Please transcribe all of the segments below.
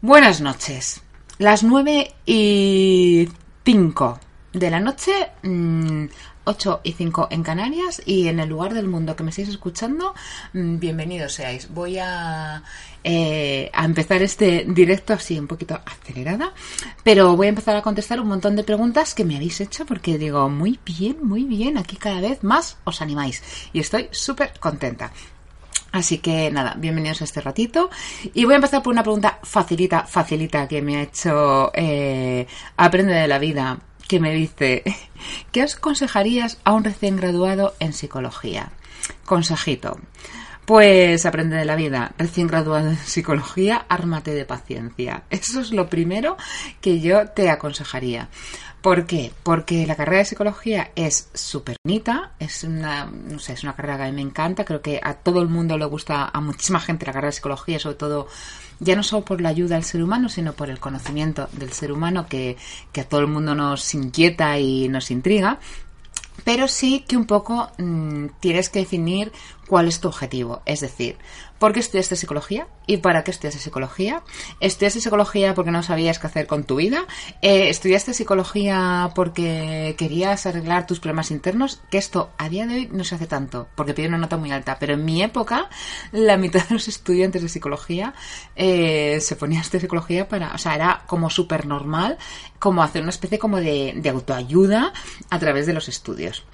Buenas noches. Las nueve y cinco de la noche, mm, 8 y 5 en Canarias y en el lugar del mundo que me estáis escuchando, mm, bienvenidos seáis. Voy a, eh, a empezar este directo así un poquito acelerada, pero voy a empezar a contestar un montón de preguntas que me habéis hecho porque digo, muy bien, muy bien, aquí cada vez más os animáis y estoy súper contenta. Así que nada, bienvenidos a este ratito. Y voy a empezar por una pregunta facilita, facilita que me ha hecho eh, Aprende de la vida que me dice, ¿qué aconsejarías a un recién graduado en psicología? Consejito. Pues aprende de la vida. Recién graduado en psicología, ármate de paciencia. Eso es lo primero que yo te aconsejaría. ¿Por qué? Porque la carrera de psicología es súper bonita, es una, no sé, es una carrera que a mí me encanta, creo que a todo el mundo le gusta, a muchísima gente la carrera de psicología, sobre todo ya no solo por la ayuda al ser humano, sino por el conocimiento del ser humano que, que a todo el mundo nos inquieta y nos intriga. Pero sí que un poco mmm, tienes que definir cuál es tu objetivo. Es decir, ¿por qué estudiaste psicología? ¿Y para qué estudiaste psicología? ¿Estudiaste psicología porque no sabías qué hacer con tu vida? Eh, ¿Estudiaste psicología porque querías arreglar tus problemas internos? Que esto a día de hoy no se hace tanto, porque pide una nota muy alta. Pero en mi época, la mitad de los estudiantes de psicología eh, se ponía a estudiar psicología para... O sea, era como súper normal, como hacer una especie como de, de autoayuda a través de los estudios.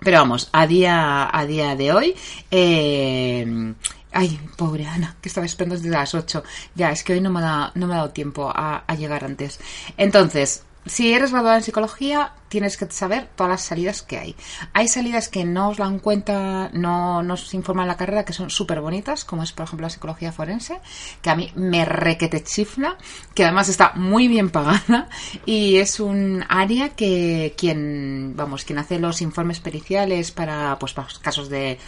Pero vamos, a día, a día de hoy, eh, Ay, pobre Ana, que estaba esperando desde las 8. Ya, es que hoy no me ha dado, no me ha dado tiempo a, a llegar antes. Entonces, si eres graduada en psicología, tienes que saber todas las salidas que hay. Hay salidas que no os dan cuenta, no nos informan la carrera, que son súper bonitas, como es, por ejemplo, la psicología forense, que a mí me requete chifla, que además está muy bien pagada y es un área que quien, vamos, quien hace los informes periciales para, pues, para casos de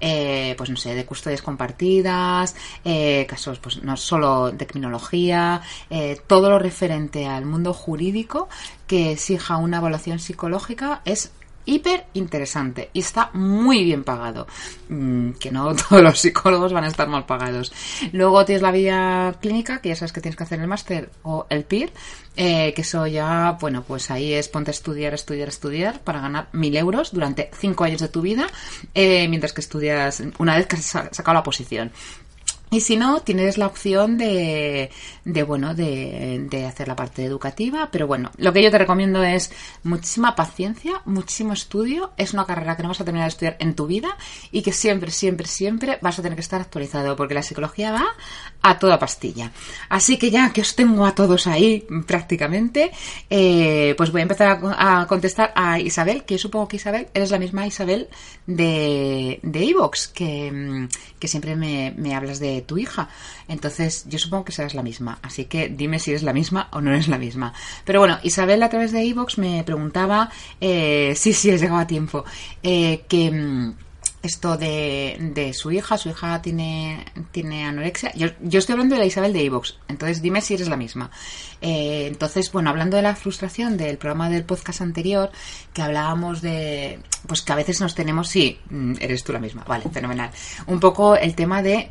eh, pues no sé, de custodias compartidas, eh, casos pues no solo de criminología, eh, todo lo referente al mundo jurídico que exija una evaluación psicológica es hiper interesante y está muy bien pagado. Mm, que no todos los psicólogos van a estar mal pagados. Luego tienes la vía clínica, que ya sabes que tienes que hacer el máster o el PIR, eh, que eso ya, bueno, pues ahí es ponte a estudiar, estudiar, estudiar para ganar mil euros durante cinco años de tu vida, eh, mientras que estudias una vez que has sacado la posición. Y si no, tienes la opción de, de bueno, de, de, hacer la parte educativa, pero bueno, lo que yo te recomiendo es muchísima paciencia, muchísimo estudio. Es una carrera que no vas a terminar de estudiar en tu vida y que siempre, siempre, siempre vas a tener que estar actualizado, porque la psicología va a toda pastilla. Así que ya que os tengo a todos ahí prácticamente, eh, pues voy a empezar a, contestar a Isabel, que supongo que Isabel eres la misma Isabel de, de Evox, que, que siempre me, me hablas de tu hija. Entonces, yo supongo que serás la misma. Así que dime si eres la misma o no eres la misma. Pero bueno, Isabel a través de iVoox me preguntaba, eh, sí, sí, he llegado a tiempo, eh, que esto de, de, su hija, su hija tiene, tiene anorexia. Yo, yo, estoy hablando de la Isabel de Evox, entonces dime si eres la misma. Eh, entonces, bueno, hablando de la frustración del programa del podcast anterior, que hablábamos de, pues que a veces nos tenemos, sí, eres tú la misma, vale, fenomenal. Un poco el tema de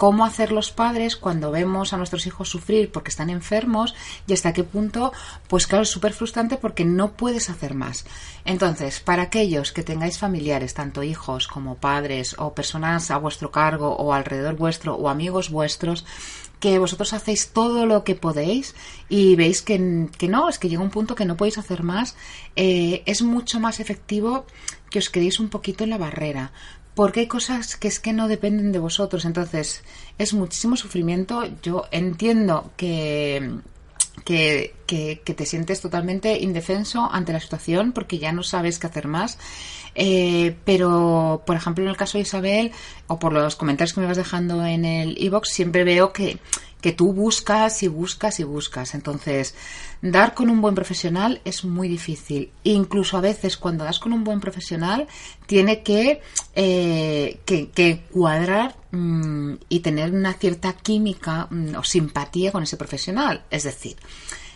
cómo hacer los padres cuando vemos a nuestros hijos sufrir porque están enfermos y hasta qué punto, pues claro, es súper frustrante porque no puedes hacer más. Entonces, para aquellos que tengáis familiares, tanto hijos como padres o personas a vuestro cargo o alrededor vuestro o amigos vuestros, que vosotros hacéis todo lo que podéis y veis que, que no, es que llega un punto que no podéis hacer más, eh, es mucho más efectivo que os quedéis un poquito en la barrera, porque hay cosas que es que no dependen de vosotros. Entonces, es muchísimo sufrimiento. Yo entiendo que, que, que, te sientes totalmente indefenso ante la situación porque ya no sabes qué hacer más. Eh, pero, por ejemplo, en el caso de Isabel, o por los comentarios que me vas dejando en el e-box, siempre veo que, que tú buscas y buscas y buscas. Entonces, dar con un buen profesional es muy difícil. Incluso a veces cuando das con un buen profesional, tiene que, eh, que, cuadrar mm, y tener una cierta química mm, o simpatía con ese profesional. Es decir,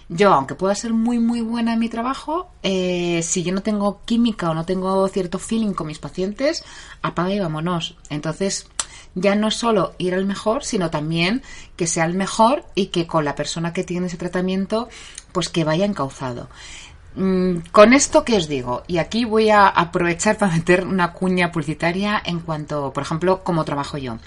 yo, aunque pueda ser muy, muy buena en mi trabajo, eh, si yo no tengo química o no tengo cierto feeling con mis pacientes, apaga y vámonos. Entonces, ya no solo ir al mejor, sino también que sea el mejor y que con la persona que tiene ese tratamiento, pues que vaya encauzado. Mm, con esto que os digo, y aquí voy a aprovechar para meter una cuña publicitaria en cuanto, por ejemplo, cómo trabajo yo.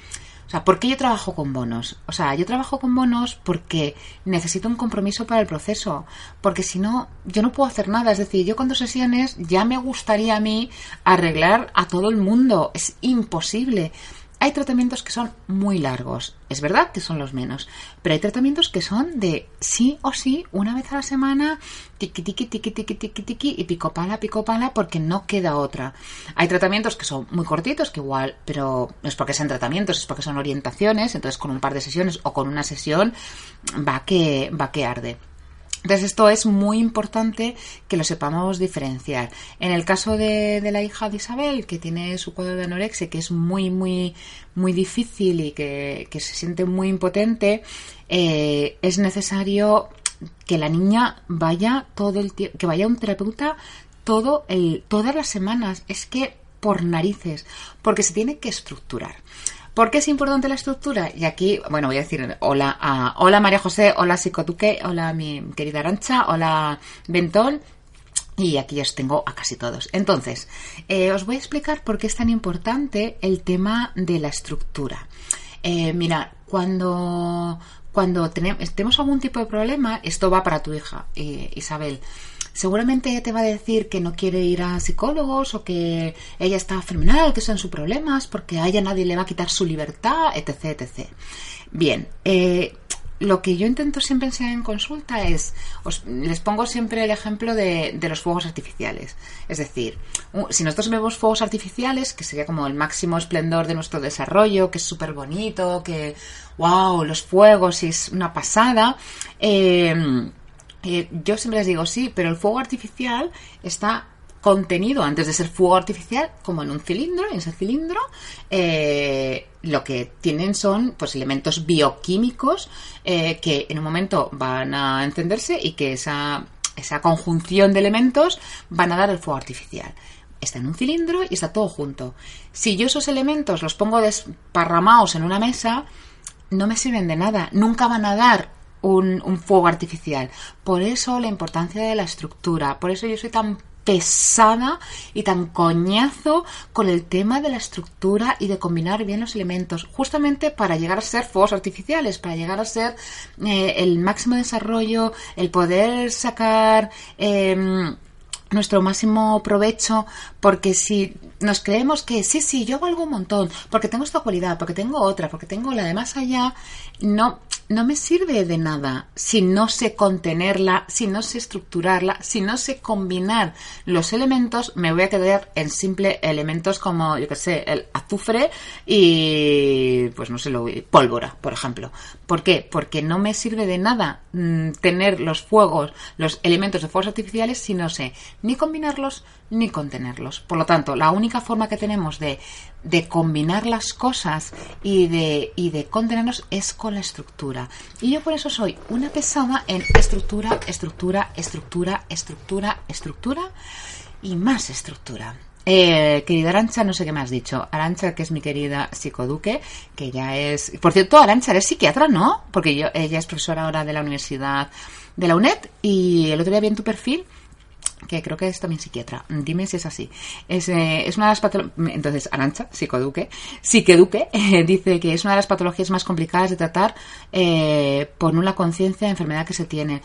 O sea, ¿por qué yo trabajo con bonos? O sea, yo trabajo con bonos porque necesito un compromiso para el proceso, porque si no, yo no puedo hacer nada. Es decir, yo con dos sesiones ya me gustaría a mí arreglar a todo el mundo. Es imposible. Hay tratamientos que son muy largos, es verdad que son los menos, pero hay tratamientos que son de sí o sí, una vez a la semana, tiqui tiqui tiqui tiqui tiqui tiqui y pico pala, pico pala, porque no queda otra. Hay tratamientos que son muy cortitos, que igual, pero no es porque sean tratamientos, es porque son orientaciones, entonces con un par de sesiones o con una sesión va que, va que arde. Entonces esto es muy importante que lo sepamos diferenciar. En el caso de, la hija de Isabel, que tiene su cuadro de anorexia, que es muy, muy, muy difícil y que, se siente muy impotente, eh, es necesario que la niña vaya todo el tiempo, que vaya a un terapeuta todo el, todas las semanas. Es que por narices, porque se tiene que estructurar. ¿Por qué es importante la estructura? Y aquí, bueno, voy a decir hola a hola María José, hola Psicotuque, hola mi querida Arancha, hola Bentol. Y aquí os tengo a casi todos. Entonces, eh, os voy a explicar por qué es tan importante el tema de la estructura. Eh, mira, cuando, cuando tenemos, algún tipo de problema, esto va para tu hija, eh, Isabel seguramente ella te va a decir que no quiere ir a psicólogos o que ella está fenomenal, que son sus problemas, porque a ella nadie le va a quitar su libertad, etc. Bien, eh, lo que yo intento siempre enseñar en consulta es, les pongo siempre el ejemplo de, de, los fuegos artificiales. Es decir, si nosotros vemos fuegos artificiales, que sería como el máximo esplendor de nuestro desarrollo, que es súper bonito, que, wow, los fuegos y es una pasada, eh, yo siempre les digo, sí, pero el fuego artificial está contenido antes de ser fuego artificial como en un cilindro en ese cilindro. Eh, lo que tienen son pues elementos bioquímicos eh, que en un momento van a encenderse y que esa, esa conjunción de elementos van a dar el fuego artificial. Está en un cilindro y está todo junto. Si yo esos elementos los pongo desparramados en una mesa no me sirven de nada nunca van a dar un, fuego artificial. Por eso la importancia de la estructura. Por eso yo soy tan pesada y tan coñazo con el tema de la estructura y de combinar bien los elementos, justamente para llegar a ser fuegos artificiales, para llegar a ser eh, el máximo desarrollo, el poder sacar em, nuestro máximo provecho, porque si nos creemos que sí, sí, yo valgo un montón, porque tengo esta cualidad, porque tengo otra, porque tengo la de más allá, no, no me sirve de nada si no sé contenerla, si no sé estructurarla, si no sé combinar los elementos, me voy a quedar en simple elementos como, yo que sé, el azufre y, pues no sé, lo, pólvora, por ejemplo. ¿Por qué? Porque no me sirve de nada mm, tener los fuegos, los elementos de fuegos artificiales si no sé ni combinarlos ni contenerlos. Por lo tanto, la única forma que tenemos de, de combinar las cosas y de, y de contenerlos es con la estructura. Y yo por eso soy una pesada en estructura, estructura, estructura, estructura, estructura y más estructura. Eh, querida Arancha, no sé qué me has dicho. Arancha, que es mi querida psicoduque, que ya es... Por cierto, Arancha, eres psiquiatra, ¿no? Porque yo, ella es profesora ahora de la Universidad de la UNED y el otro día vi en tu perfil que creo que es también psiquiatra. Dime si es así. Es, eh, es una de las patologías. Entonces, Arancha, psicoduque, psiqueduque, eh, dice que es una de las patologías más complicadas de tratar eh, por una conciencia de enfermedad que se tiene.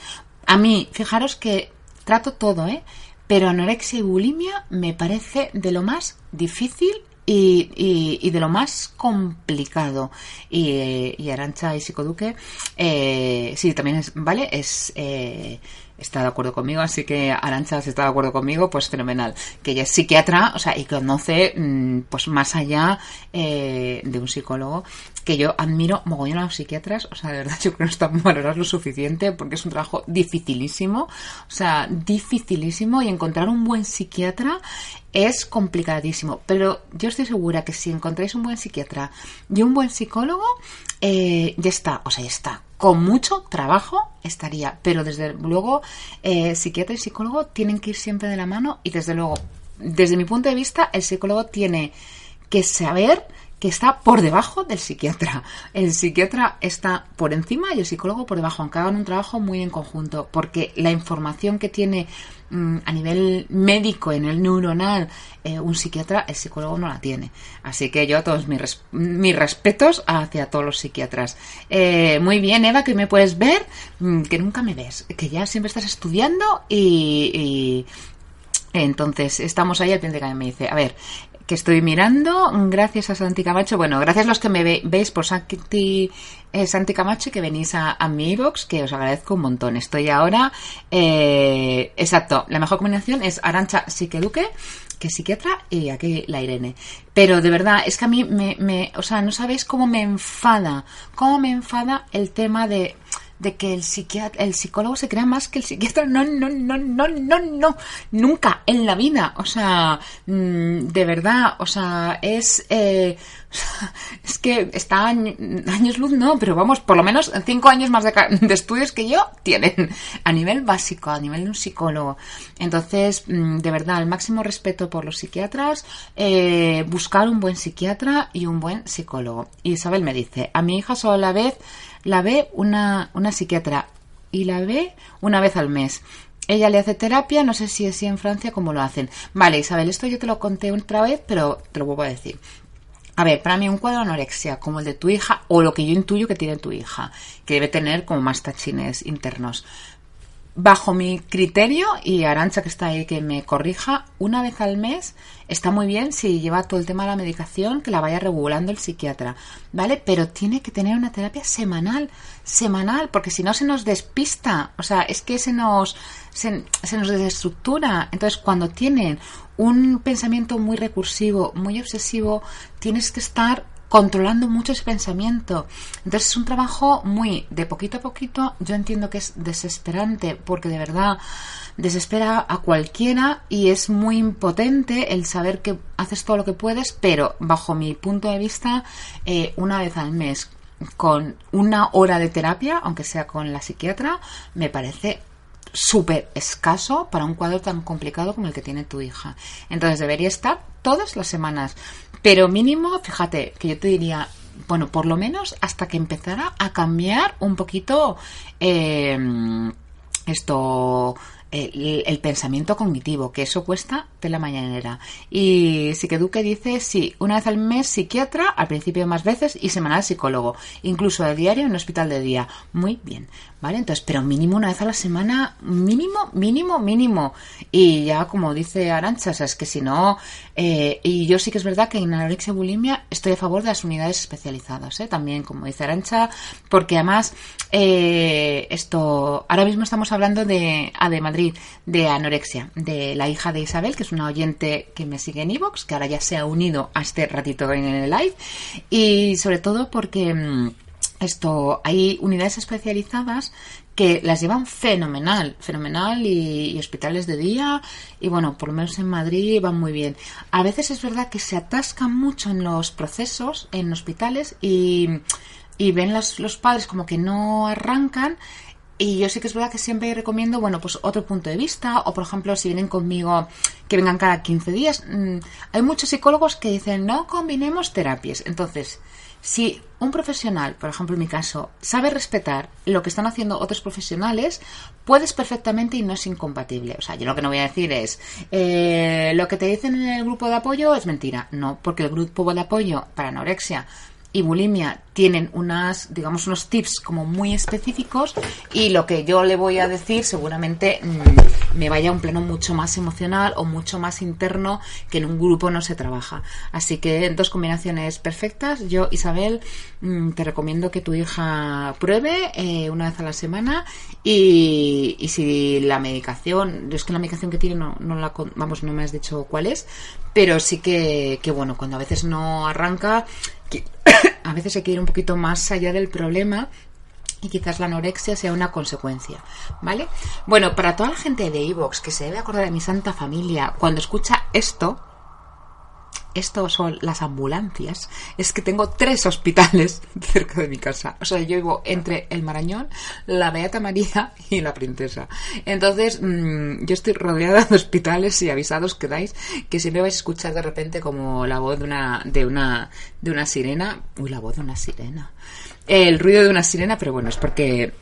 A mí, fijaros que trato todo, ¿eh? Pero anorexia y bulimia me parece de lo más difícil y, y, de lo más complicado. Y, y Arancha y Psicoduque, sí, también es, ¿vale? Es está de acuerdo conmigo, así que Arancha, si está de acuerdo conmigo, pues fenomenal. Que ella es psiquiatra, o sea, y conoce, mm, pues más allá eh, de un psicólogo, que yo admiro mogollón a los psiquiatras, o sea, de verdad yo creo que no están valorados lo suficiente porque es un trabajo dificilísimo, o sea, dificilísimo y encontrar un buen psiquiatra es complicadísimo, pero yo estoy segura que si encontráis un buen psiquiatra y un buen psicólogo, eh, ya está, o sea, ya está. Con mucho trabajo estaría, pero desde luego eh, psiquiatra y psicólogo tienen que ir siempre de la mano y desde luego, desde mi punto de vista, el psicólogo tiene que saber que está por debajo del psiquiatra. El psiquiatra está por encima y el psicólogo por debajo, aunque hagan un trabajo muy en conjunto, porque la información que tiene mm, a nivel médico, en el neuronal, eh, un psiquiatra, el psicólogo no la tiene. Así que yo todos mis, respetos hacia todos los psiquiatras. Eh, muy bien, Eva, que me puedes ver, mm, que nunca me ves, que ya siempre estás estudiando y, entonces, estamos ahí al pie de me dice, a ver, que estoy mirando, gracias a Santi Camacho. Bueno, gracias a los que me veis por Santi, eh, Santi Camacho que venís a, mi box, que os agradezco un montón. Estoy ahora, eh, exacto, la mejor combinación es Arancha Siqueduque, que psiquiatra, y aquí la Irene. Pero de verdad, es que a mí me, me, o sea, no sabéis cómo me enfada, cómo me enfada el tema de de que el psiquiatra, el psicólogo se crea más que el psiquiatra. No, no, no, no, no, no. Nunca en la vida. O sea, mm, de verdad, o sea, es, eh, es que está años luz, no, pero vamos, por lo menos cinco años más de, estudios que yo tienen a nivel básico, a nivel de un psicólogo. Entonces, mm, de verdad, el máximo respeto por los psiquiatras, eh, buscar un buen psiquiatra y un buen psicólogo. Isabel me dice, a mi hija solo la vez la ve una, una psiquiatra y la ve una vez al mes. Ella le hace terapia, no sé si es en Francia como lo hacen. Vale, Isabel, esto yo te lo conté otra vez, pero te lo vuelvo a decir. A ver, para mí un cuadro de anorexia como el de tu hija o lo que yo intuyo que tiene tu hija, que debe tener como más tachines internos. Bajo mi criterio, y Arancha que está ahí que me corrija, una vez al mes está muy bien si lleva todo el tema de la medicación, que la vaya regulando el psiquiatra, ¿vale? Pero tiene que tener una terapia semanal, semanal, porque si no se nos despista, o sea, es que se nos, se, se nos desestructura. Entonces, cuando tienen un pensamiento muy recursivo, muy obsesivo, tienes que estar controlando mucho ese pensamiento. Entonces es un trabajo muy de poquito a poquito. Yo entiendo que es desesperante porque de verdad desespera a cualquiera y es muy impotente el saber que haces todo lo que puedes, pero bajo mi punto de vista, eh, una vez al mes con una hora de terapia, aunque sea con la psiquiatra, me parece súper escaso para un cuadro tan complicado como el que tiene tu hija. Entonces debería estar todas las semanas. Pero mínimo, fíjate, que yo te diría, bueno, por lo menos hasta que empezara a cambiar un poquito eh, esto el, pensamiento cognitivo, que eso cuesta de la mañanera. Y sí que Duque dice, sí, una vez al mes psiquiatra, al principio más veces, y semanal psicólogo, incluso a diario en hospital de día. Muy bien, ¿vale? Entonces, pero mínimo una vez a la semana, mínimo, mínimo, mínimo. Y ya como dice Arancha, o sea, es que si no, eh, y yo sí que es verdad que en anorexia bulimia estoy a favor de las unidades especializadas, ¿eh? También, como dice Arancha, porque además, eh, esto, ahora mismo estamos hablando de, a de Madrid, de anorexia, de la hija de Isabel, que es una oyente que me sigue en Evox, que ahora ya se ha unido a este ratito en el live, y sobre todo porque mm, esto hay unidades especializadas que las llevan fenomenal, fenomenal y, hospitales de día y bueno, por lo menos en Madrid van muy bien. A veces es verdad que se atascan mucho en los procesos en hospitales y, y ven los padres como que no arrancan y yo sí que es verdad que siempre recomiendo, bueno, pues otro punto de vista, o por ejemplo, si vienen conmigo, que vengan cada 15 días. Mm, hay muchos psicólogos que dicen, no combinemos terapias. Entonces, si un profesional, por ejemplo en mi caso, sabe respetar lo que están haciendo otros profesionales, puedes perfectamente y no es incompatible. O sea, yo lo que no voy a decir es, eh, lo que te dicen en el grupo de apoyo es mentira. No, porque el grupo de apoyo para anorexia y bulimia tienen unas, digamos, unos tips como muy específicos y lo que yo le voy a decir seguramente mm, me vaya a un plano mucho más emocional o mucho más interno que en un grupo no se trabaja. Así que dos combinaciones perfectas. Yo, Isabel, mm, te recomiendo que tu hija pruebe eh, una vez a la semana y, y, si la medicación, es que la medicación que tiene no, no la, vamos, no me has dicho cuál es, pero sí que, que bueno, cuando a veces no arranca, a veces hay que ir un poquito más allá del problema y quizás la anorexia sea una consecuencia, ¿vale? Bueno, para toda la gente de Evox que se debe acordar de mi santa familia, cuando escucha esto, esto son las ambulancias, es que tengo tres hospitales cerca de mi casa. O sea, yo vivo entre el Marañón, la Beata María y la Princesa. Entonces, mmm, yo estoy rodeada de hospitales y avisados quedáis que siempre vais a escuchar de repente como la voz de una, de una, de una sirena. Uy, la voz de una sirena. El ruido de una sirena, pero bueno, es porque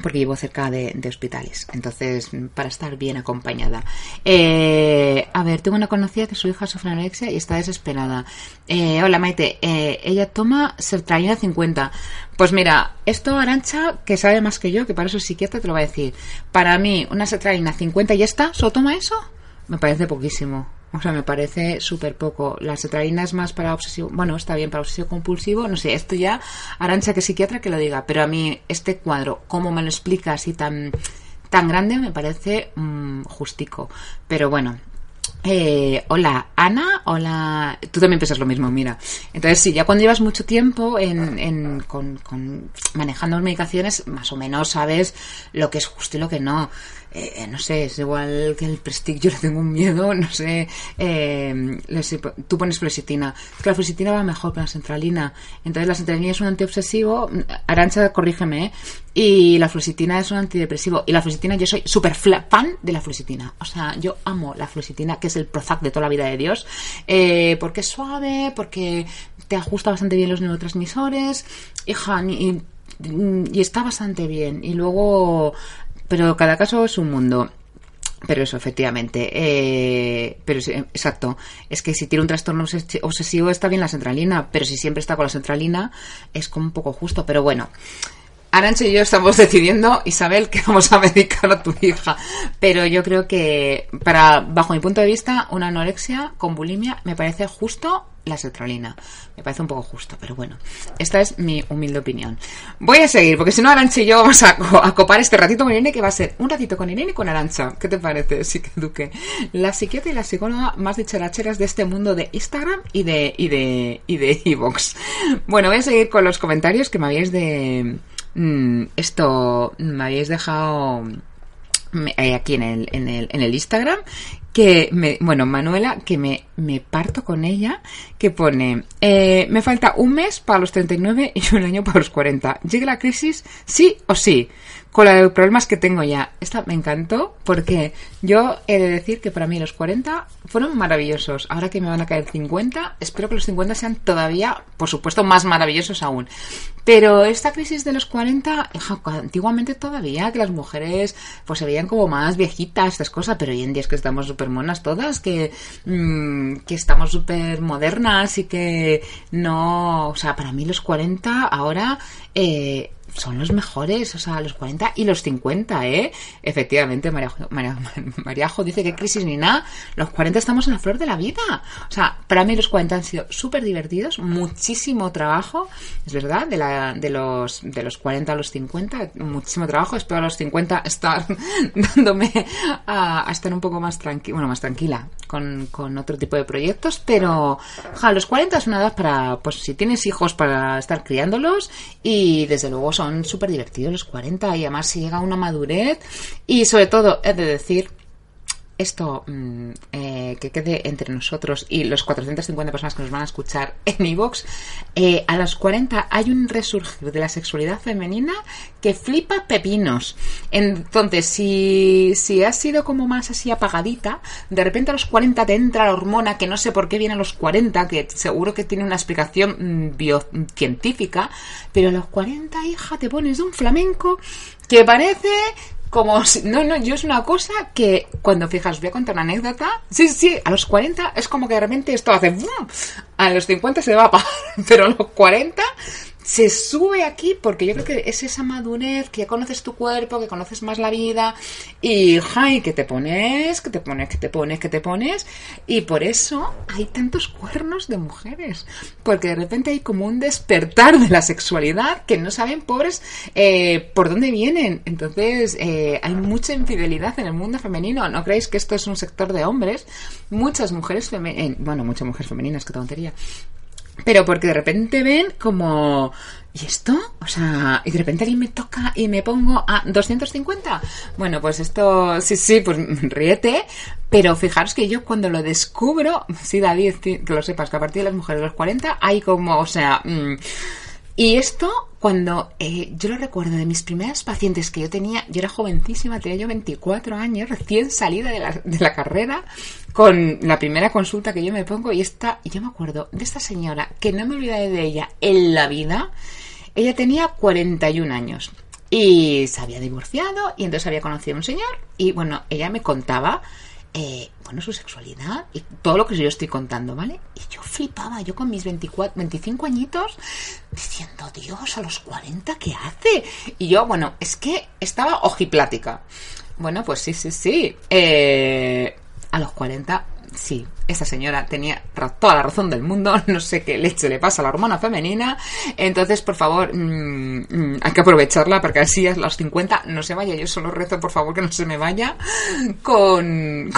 porque vivo cerca de, de, hospitales, entonces para estar bien acompañada. Eh, a ver, tengo una conocida que su hija sufre anorexia y está desesperada. Eh, hola Maite, eh, ella toma sertralina 50. Pues mira, esto Arancha, que sabe más que yo, que para eso es psiquiatra, te lo va a decir. Para mí, una sertralina 50 y ya está, ¿solo toma eso? Me parece poquísimo. O sea, me parece súper poco. La sertralina es más para obsesivo. Bueno, está bien para obsesivo compulsivo. No sé, esto ya, Arancha, que psiquiatra, que lo diga. Pero a mí, este cuadro, cómo me lo explica así tan, tan grande, me parece mmm, justico. Pero bueno. Eh, hola, Ana. Hola. Tú también piensas lo mismo, mira. Entonces, sí, ya cuando llevas mucho tiempo en, en con, con manejando medicaciones, más o menos sabes lo que es justo y lo que no eh, no sé, es igual que el Prestige, yo le tengo un miedo, no sé, eh, tú pones fluoxetina, es que la fluoxetina va mejor que la centralina, entonces la centralina es un antiobsesivo, Arancha, corrígeme, ¿eh? y la fluoxetina es un antidepresivo, y la fluoxetina, yo soy súper fan de la fluoxetina, o sea, yo amo la fluoxetina, que es el Prozac de toda la vida de Dios, eh, porque es suave, porque te ajusta bastante bien los neurotransmisores, hija, y, y está bastante bien, y luego pero cada caso es un mundo. Pero eso, efectivamente. Eh, pero sí, exacto. Es que si tiene un trastorno obsesivo está bien la centralina, pero si siempre está con la centralina es como un poco justo. Pero bueno. Arancha y yo estamos decidiendo, Isabel, que vamos a medicar a tu hija. Pero yo creo que, para, bajo mi punto de vista, una anorexia con bulimia me parece justo la sertralina. Me parece un poco justo, pero bueno, esta es mi humilde opinión. Voy a seguir, porque si no, Arancha y yo vamos a, a copar este ratito con Irene, que va a ser un ratito con Irene y con Arancha. ¿Qué te parece, sí que Duque? La psiquiatra y la psicóloga más dicharacheras de este mundo de Instagram y de y de y de Evox. Bueno, voy a seguir con los comentarios que me habéis de mmm, esto me habéis dejado eh, aquí en el, en el, en el Instagram que me, bueno, Manuela, que me, me parto con ella, que pone, eh, me falta un mes para los 39 y un año para los 40. ¿Llega la crisis? Sí o sí con los problemas que tengo ya. Esta me encantó porque yo he de decir que para mí los 40 fueron maravillosos. Ahora que me van a caer 50, espero que los 50 sean todavía, por supuesto, más maravillosos aún. Pero esta crisis de los 40, antiguamente todavía, que las mujeres pues se veían como más viejitas, estas cosas, pero hoy en día es que estamos súper monas todas, que, mmm, que estamos súper modernas y que no, o sea, para mí los 40 ahora... Eh, son los mejores, o sea, los 40 y los 50, ¿eh? Efectivamente, Mariajo, Mariajo dice que crisis ni nada, los 40 estamos en la flor de la vida. O sea, para mí los 40 han sido súper divertidos, muchísimo trabajo, es verdad, de, la, de, los, de los 40 a los 50, muchísimo trabajo, espero a los 50 estar dándome a, a estar un poco más tranquila, bueno, más tranquila con, con, otro tipo de proyectos, pero ja, los 40 es una edad para, pues si tienes hijos, para estar criándolos y desde luego son súper divertidos los 40 y además si llega a una madurez y sobre todo he de decir esto mmm, eh, que quede entre nosotros y los 450 personas que nos van a escuchar en iVoox, eh, a los 40 hay un resurgir de la sexualidad femenina que flipa pepinos. Entonces, si, si has sido como más así apagadita, de repente a los 40 te entra la hormona que no sé por qué viene a los 40, que seguro que tiene una explicación mmm, biocientífica, pero a los 40, hija, te pones un flamenco que parece como si, no, no, yo es una cosa que cuando fijas, voy a contar una anécdota, sí, sí, a los 40 es como que de repente esto hace, a los 50 se va a parar, pero a los 40 se sube aquí porque yo creo que es esa madurez que conoces tu cuerpo, que conoces más la vida y, ¡ay! que te pones, que te pones, que te pones, que te pones y por eso hay tantos cuernos de mujeres porque de repente hay como un despertar de la sexualidad que no saben, pobres, eh, por dónde vienen. Entonces eh, hay mucha infidelidad en el mundo femenino. No creéis que esto es un sector de hombres. Muchas mujeres femeninas, bueno, muchas mujeres femeninas, qué tontería pero porque de repente ven como... ¿Y esto? O sea, y de repente alguien me toca y me pongo a 250. Bueno, pues esto, sí, sí, pues ríete. Pero fijaros que yo cuando lo descubro, sí, David, que lo sepas, que a partir de las mujeres de los 40 hay como, o sea... Mm, y esto, cuando eh, yo lo recuerdo de mis primeras pacientes que yo tenía, yo era jovencísima, tenía yo 24 años, recién salida de la, de la carrera, con la primera consulta que yo me pongo, y esta, yo me acuerdo de esta señora, que no me olvidaré de ella en la vida, ella tenía 41 años y se había divorciado y entonces había conocido a un señor y bueno, ella me contaba eh, bueno, su sexualidad y todo lo que yo estoy contando, ¿vale? Y yo flipaba, yo con mis 24, 25 añitos, diciendo, Dios, a los 40, ¿qué hace? Y yo, bueno, es que estaba ojiplática. Bueno, pues sí, sí, sí. Eh, a los 40 sí, esa señora tenía toda la razón del mundo, no sé qué leche le pasa a la hormona femenina, entonces por favor mm, mm, hay que aprovecharla porque así a los 50 no se vaya, yo solo rezo por favor que no se me vaya con,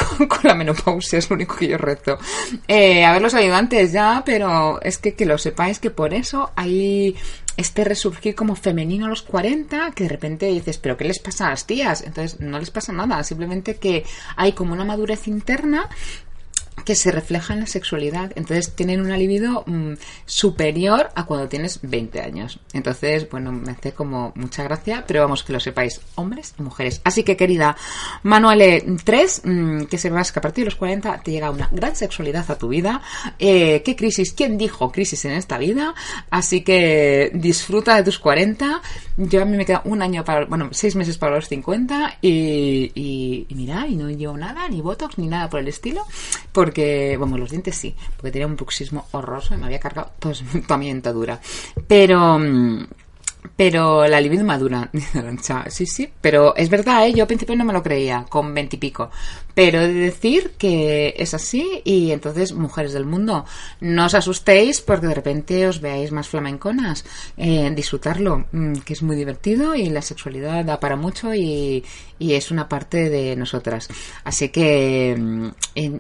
la menopausia, es lo único que yo rezo. Eh, a ver los ayudantes ya, pero es que que lo sepáis que por eso hay este resurgir como femenino a los 40, que de repente dices, pero ¿qué les pasa a las tías? Entonces no les pasa nada, simplemente que hay como una madurez interna que se refleja en la sexualidad. Entonces tienen una libido mm, superior a cuando tienes 20 años. Entonces, bueno, me hace como mucha gracia, pero vamos que lo sepáis, hombres y mujeres. Así que, querida Manuale 3, mm, que sepas que a partir de los 40 te llega una gran sexualidad a tu vida. Eh, ¿Qué crisis? ¿Quién dijo crisis en esta vida? Así que disfruta de tus 40. Yo a mí me queda un año para, bueno, seis meses para los 50 y, y, y mira, y no llevo nada, ni botox, ni nada por el estilo porque, bueno, los dientes sí, porque tenía un bruxismo horroroso y me había cargado toda mi dentadura. Pero mm, pero la libido madura, Sí, sí, pero es verdad, ¿eh? yo al principio no me lo creía, con veintipico. Pero he de decir que es así y entonces, mujeres del mundo, no os asustéis porque de repente os veáis más flamenconas. Eh, disfrutarlo, mm, que es muy divertido y la sexualidad da para mucho y, y es una parte de nosotras. Así que mm,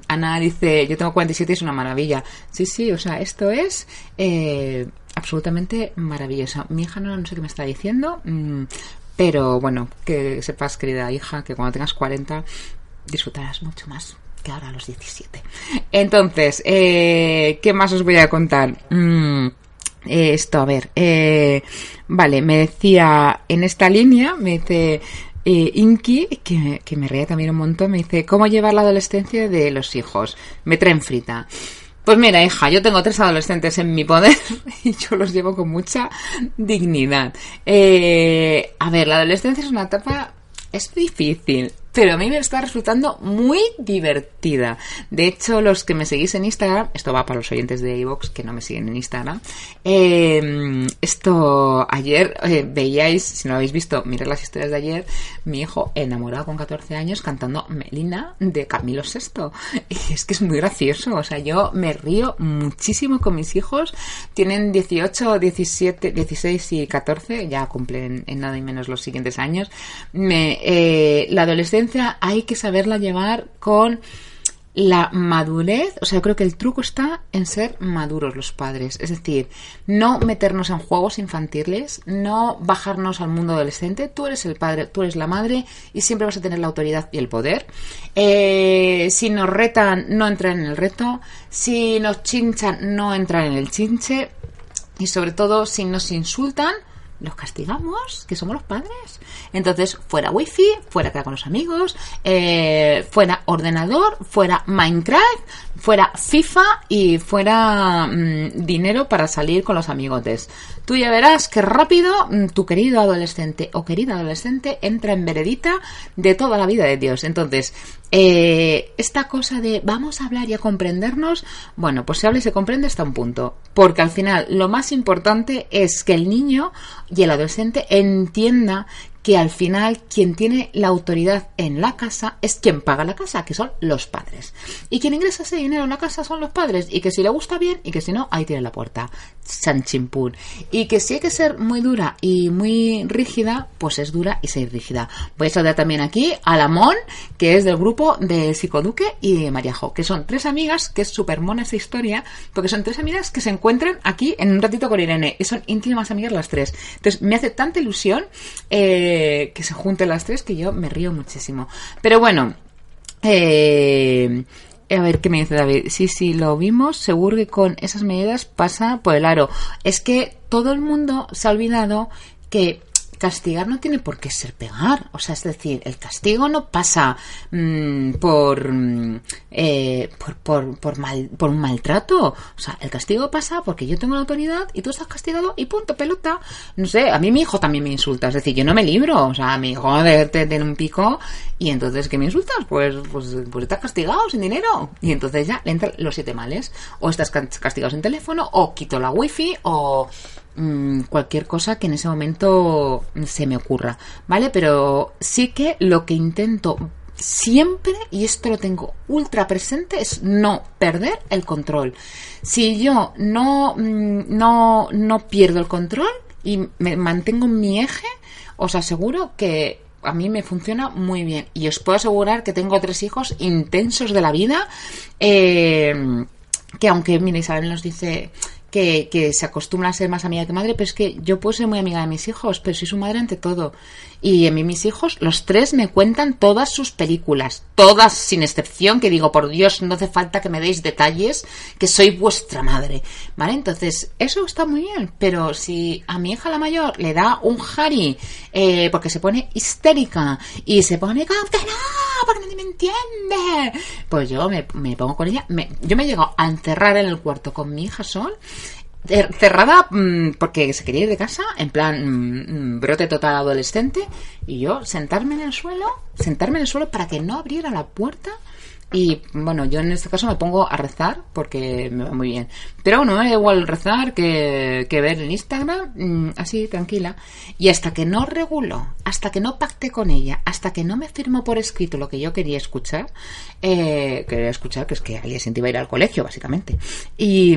Ana dice, yo tengo 47 y es una maravilla. Sí, sí, o sea, esto es... Eh, absolutamente maravillosa. Mi hija no, sé qué me está diciendo, mm, pero bueno, que sepas, querida hija, que cuando tengas 40 disfrutarás mucho más que ahora a los 17. Entonces, eh, ¿qué más os voy a contar? Mm, esto, a ver, eh, vale, me decía en esta línea, me dice eh, Inky, que, que me reía también un montón, me dice, ¿cómo llevar la adolescencia de los hijos? Me traen frita. Pues mira, hija, yo tengo tres adolescentes en mi poder y yo los llevo con mucha dignidad. Eh, a ver, la adolescencia es una etapa... Es difícil, pero a mí me está resultando muy divertida. De hecho, los que me seguís en Instagram, esto va para los oyentes de iVoox que no me siguen en Instagram, eh, esto ayer eh, veíais, si no lo habéis visto, mirad las historias de ayer, mi hijo enamorado con 14 años cantando Melina de Camilo VI. Y es que es muy gracioso, o sea, yo me río muchísimo con mis hijos, tienen 18, 17, 16 y 14, ya cumplen en nada y menos los siguientes años. Eh, la adolescencia hay que saberla llevar con la madurez, o sea, yo creo que el truco está en ser maduros los padres, es decir, no meternos en juegos infantiles, no bajarnos al mundo adolescente, tú eres el padre, tú eres la madre y siempre vas a tener la autoridad y el poder. Eh, si nos retan, no entrar en el reto, si nos chinchan, no entrar en el chinche. Y sobre todo, si nos insultan, los castigamos, que somos los padres. Entonces, fuera wifi, fuera quedar con los amigos, eh, fuera ordenador, fuera Minecraft, fuera FIFA y fuera mm, dinero para salir con los amigotes. Tú ya verás que rápido mm, tu querido adolescente o querida adolescente entra en veredita de toda la vida de Dios. Entonces, eh, esta cosa de vamos a hablar y a comprendernos, bueno, pues se habla y se comprende hasta un punto. Porque al final lo más importante es que el niño y el adolescente entienda que al final quien tiene la autoridad en la casa es quien paga la casa, que son los padres. Y quien ingresa ese dinero en la casa son los padres. Y que si le gusta bien y que si no, ahí tiene la puerta. San Chimpún. Y que si hay que ser muy dura y muy rígida, pues es dura y ser rígida. Voy a saludar también aquí a Lamón, que es del grupo de Psicoduque y de Mariajo, que son tres amigas, que es súper mona esa historia, porque son tres amigas que se encuentran aquí en un ratito con Irene. Y son íntimas amigas las tres. Entonces me hace tanta ilusión. Eh, que se junten las tres que yo me río muchísimo. Pero bueno, eh, a ver qué me dice David. Sí, sí, lo vimos. Seguro que con esas medidas pasa por el aro. Es que todo el mundo se ha olvidado que castigar no tiene por qué ser pegar. O sea, es decir, el castigo no pasa mm, por, mm, eh, por, por, por, mal, por un maltrato. O sea, el castigo pasa porque yo tengo la autoridad y tú estás castigado y punto, pelota. No sé, a mí mi hijo también me insulta. Es decir, yo no me libro. O sea, mi hijo te tiene un pico y entonces, ¿qué me insultas? Pues, pues, pues estás castigado sin dinero. Y entonces ya le entran los siete males. O estás castigado sin teléfono, o quito la wifi, o Mm, cualquier cosa que en ese momento se me ocurra, ¿vale? Pero sí que lo que intento siempre, y esto lo tengo ultra presente, es no perder el control. Si yo no, mm, no, no pierdo el control y me mantengo en mi eje, os aseguro que a mí me funciona muy bien. Y os puedo asegurar que tengo tres hijos intensos de la vida. Eh, que aunque, mira, Isabel nos dice que, que, se acostumbra a ser más amiga que madre, pero es que yo puedo ser muy amiga de mis hijos, pero soy su madre ante todo. Y en mí mis hijos, los tres me cuentan todas sus películas, todas sin excepción, que digo, por Dios, no hace falta que me deis detalles, que soy vuestra madre. ¿Vale? Entonces, eso está muy bien, pero si a mi hija la mayor le da un Harry, eh, porque se pone histérica y se pone, que no, porque nadie me entiende, pues yo me, me pongo con ella, me, yo me llego a encerrar en el cuarto con mi hija Sol cerrada mm, porque se quería ir de casa, en plan mm, mm, brote total adolescente, y yo sentarme en el suelo, sentarme en el suelo para que no abriera la puerta. Y bueno, yo en este caso me pongo a rezar porque me va muy bien. Pero bueno, me da igual rezar que, que ver en Instagram, así, tranquila. Y hasta que no regulo, hasta que no pacte con ella, hasta que no me firmo por escrito lo que yo quería escuchar, eh, quería escuchar que es que al día siguiente iba a ir al colegio, básicamente. Y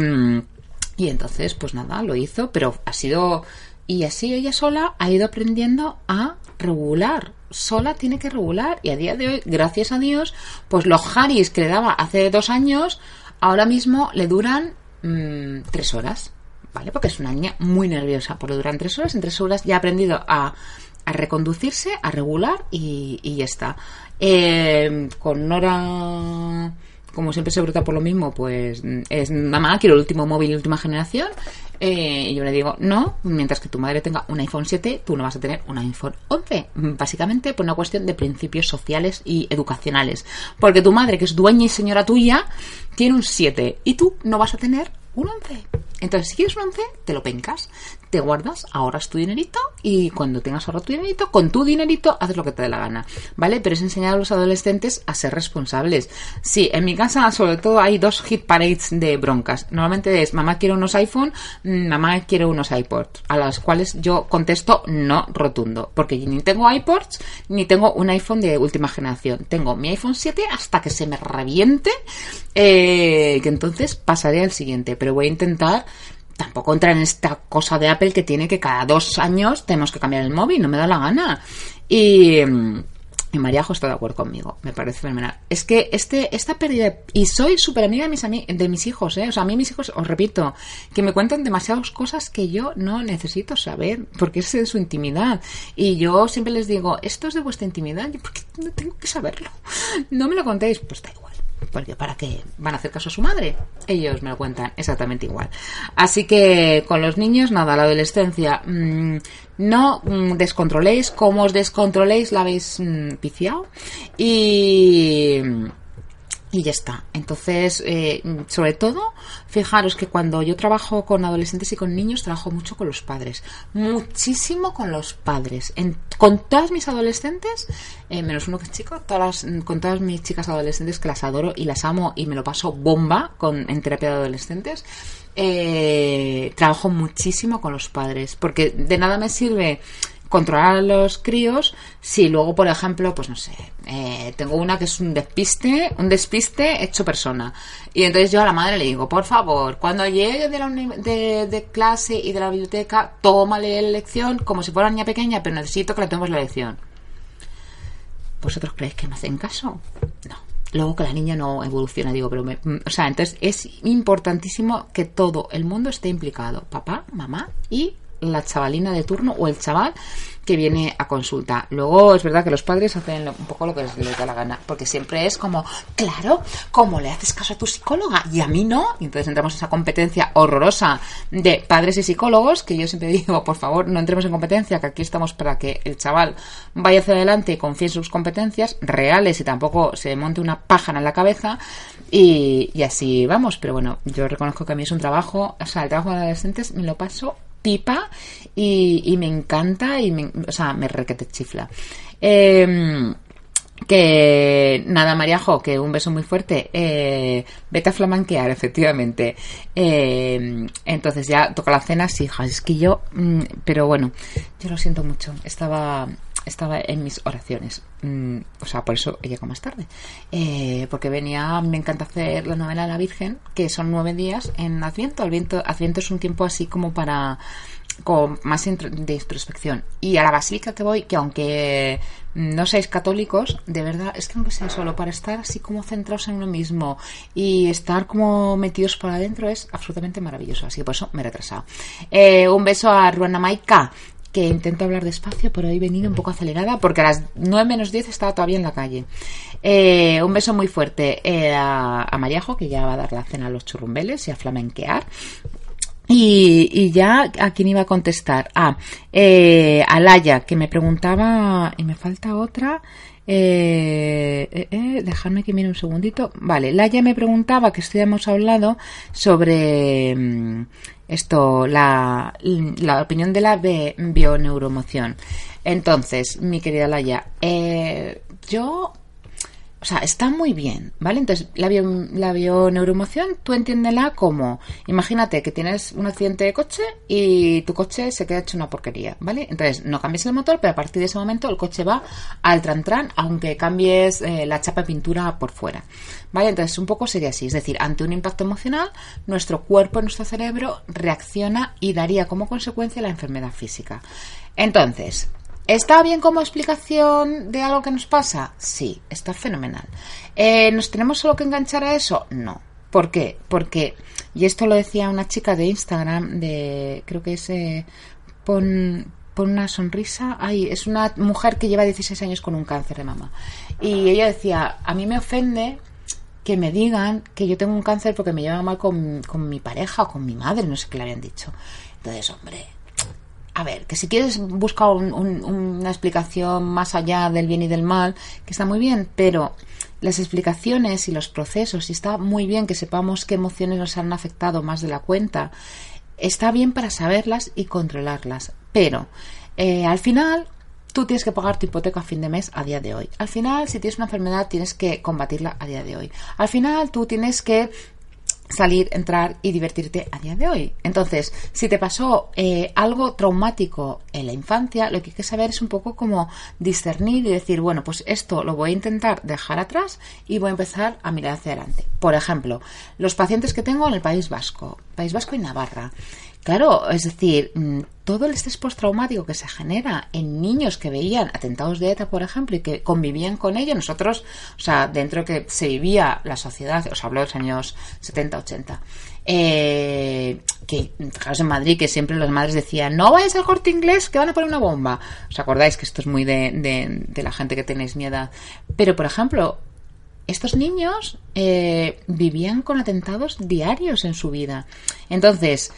y entonces, pues nada, lo hizo, pero ha sido... Y así ella sola ha ido aprendiendo a regular. Sola tiene que regular. Y a día de hoy, gracias a Dios, pues los Haris que le daba hace dos años, ahora mismo le duran mm, tres horas. ¿Vale? Porque es una niña muy nerviosa. Pues le duran tres horas. En tres horas ya ha aprendido a, a reconducirse, a regular y, y ya está. Eh, con Nora como siempre se brota por lo mismo, pues es mamá, quiero el último móvil de última generación. Eh, y yo le digo, no, mientras que tu madre tenga un iPhone 7, tú no vas a tener un iPhone 11. Básicamente por una cuestión de principios sociales y educacionales. Porque tu madre, que es dueña y señora tuya, tiene un 7 y tú no vas a tener un 11. Entonces, si quieres un 11, te lo pencas, te guardas, ahorras tu dinerito y cuando tengas ahorrado tu dinerito, con tu dinerito haces lo que te dé la gana, ¿vale? Pero es enseñar a los adolescentes a ser responsables. Sí, en mi casa sobre todo hay dos hit parades de broncas. Normalmente es mamá quiere unos iPhone, mm, mamá quiere unos iPods, a las cuales yo contesto no rotundo, porque ni tengo iPods ni tengo un iPhone de última generación. Tengo mi iPhone 7 hasta que se me reviente, eh, que entonces pasaré al siguiente, pero voy a intentar tampoco entra en esta cosa de Apple que tiene que cada dos años tenemos que cambiar el móvil, no me da la gana. Y, y Mariajo está de acuerdo conmigo, me parece fenomenal. Es que este, esta pérdida, y soy súper amiga de mis, de mis hijos, ¿eh? o sea, a mí mis hijos, os repito, que me cuentan demasiadas cosas que yo no necesito saber, porque es de su intimidad. Y yo siempre les digo, esto es de vuestra intimidad, porque no tengo que saberlo. No me lo contéis, pues da igual porque para qué van a hacer caso a su madre. Ellos me lo cuentan exactamente igual. Así que con los niños, nada, la adolescencia, mm, no mm, descontroléis, como os descontroléis la habéis mm, viciado y y ya está. Entonces, eh, sobre todo, fijaros que cuando yo trabajo con adolescentes y con niños, trabajo mucho con los padres. Muchísimo con los padres. con todas mis adolescentes, eh, menos uno que es chico, todas con todas mis chicas adolescentes que las adoro y las amo y me lo paso bomba con, en terapia de adolescentes, eh, trabajo muchísimo con los padres. Porque de nada me sirve controlar a los críos si luego, por ejemplo, pues no sé, eh, tengo una que es un despiste, un despiste hecho persona. Y entonces yo a la madre le digo, por favor, cuando llegue de, la de, clase y de la biblioteca, tómale la lección como si fuera niña pequeña, pero necesito que le tomes la lección. ¿Vosotros creéis que me hacen caso? No. Luego que la niña no evoluciona, digo, pero me, o sea, entonces es importantísimo que todo el mundo esté implicado, papá, mamá y la chavalina de turno o el chaval que viene a consulta. Luego es verdad que los padres hacen un poco lo que les, da la gana, porque siempre es como, claro, ¿cómo le haces caso a tu psicóloga? Y a mí no. Y entonces entramos en esa competencia horrorosa de padres y psicólogos, que yo siempre digo, por favor, no entremos en competencia, que aquí estamos para que el chaval vaya hacia adelante y confíe en sus competencias reales y tampoco se monte una pájara en la cabeza. Y, y así vamos. Pero bueno, yo reconozco que a mí es un trabajo, o sea, el trabajo de adolescentes me lo paso pipa y, me encanta y me, o sea, me requete chifla. Em, que nada, Mariajo, que un beso muy fuerte. Eh, vete a flamanquear, efectivamente. Em, entonces ya toca la cena, sí, hija, es que yo, mm, pero bueno, yo lo siento mucho. Estaba, estaba en mis oraciones. Mm, o sea, por eso llegó más tarde. Eh, porque venía, me encanta hacer la novela de la Virgen, que son nueve días en Adviento. Adviento, Adviento es un tiempo así como para con más de introspección. Y a la basílica que voy, que aunque no seáis católicos, de verdad, es que aunque sea solo para estar así como centrados en uno mismo y estar como metidos por adentro es absolutamente maravilloso. Así que por eso me he retrasado. Eh, un beso a Ruana Maika, que intento hablar despacio, pero he venido un poco acelerada porque a las 9 menos 10 estaba todavía en la calle. Eh, un beso muy fuerte eh, a, a que ya va a dar la cena a los churrumbeles y a flamenquear. Y, ya a quién iba a contestar. Ah, eh, a Laia, que me preguntaba, y me falta otra. Eh, eh, eh, que mire un segundito. Vale, Laia me preguntaba, que hemos hablado, sobre mm, esto, la, la opinión de la bioneuromoción. Entonces, mi querida Laia, eh, yo o sea, está muy bien, ¿vale? Entonces, la, la bioneuromoción, tú entiéndela como, imagínate que tienes un accidente de coche y tu coche se queda hecho una porquería, ¿vale? Entonces, no cambies el motor, pero a partir de ese momento el coche va al tran-tran, aunque cambies eh, la chapa de pintura por fuera, ¿vale? Entonces, un poco sería así, es decir, ante un impacto emocional, nuestro cuerpo, nuestro cerebro reacciona y daría como consecuencia la enfermedad física. Entonces, ¿Está bien como explicación de algo que nos pasa? Sí, está fenomenal. Eh, ¿Nos tenemos solo que enganchar a eso? No. ¿Por qué? Porque, y esto lo decía una chica de Instagram, de creo que es eh, pon, una sonrisa. Ay, es una mujer que lleva 16 años con un cáncer de mama. Y ella decía, a mí me ofende que me digan que yo tengo un cáncer porque me lleva mal con, con mi pareja o con mi madre, no sé qué le habían dicho. Entonces, hombre, a ver, que si quieres buscar una explicación más allá del bien y del mal, que está muy bien, pero las explicaciones y los procesos, y está muy bien que sepamos qué emociones nos han afectado más de la cuenta, está bien para saberlas y controlarlas, pero eh, al final tú tienes que pagar tu hipoteca a fin de mes a día de hoy. Al final, si tienes una enfermedad, tienes que combatirla a día de hoy. Al final, tú tienes que salir, entrar y divertirte a día de hoy. Entonces, si te pasó eh, algo traumático en la infancia, lo que hay que saber es un poco como discernir y decir, bueno, pues esto lo voy a intentar dejar atrás y voy a empezar a mirar hacia adelante. Por ejemplo, los pacientes que tengo en el País Vasco, País Vasco y Navarra. Claro, es decir, mm, todo el estrés postraumático que se genera en niños que veían atentados de ETA, por ejemplo, y que convivían con ello, nosotros, o sea, dentro que se vivía la sociedad, os hablo de los años 70, 80, eh, que fijaros en Madrid que siempre las madres decían no vayas al corte inglés que van a poner una bomba os acordáis que esto es muy de, de, la gente que tenéis miedo pero por ejemplo estos niños eh, vivían con atentados diarios en su vida. Entonces,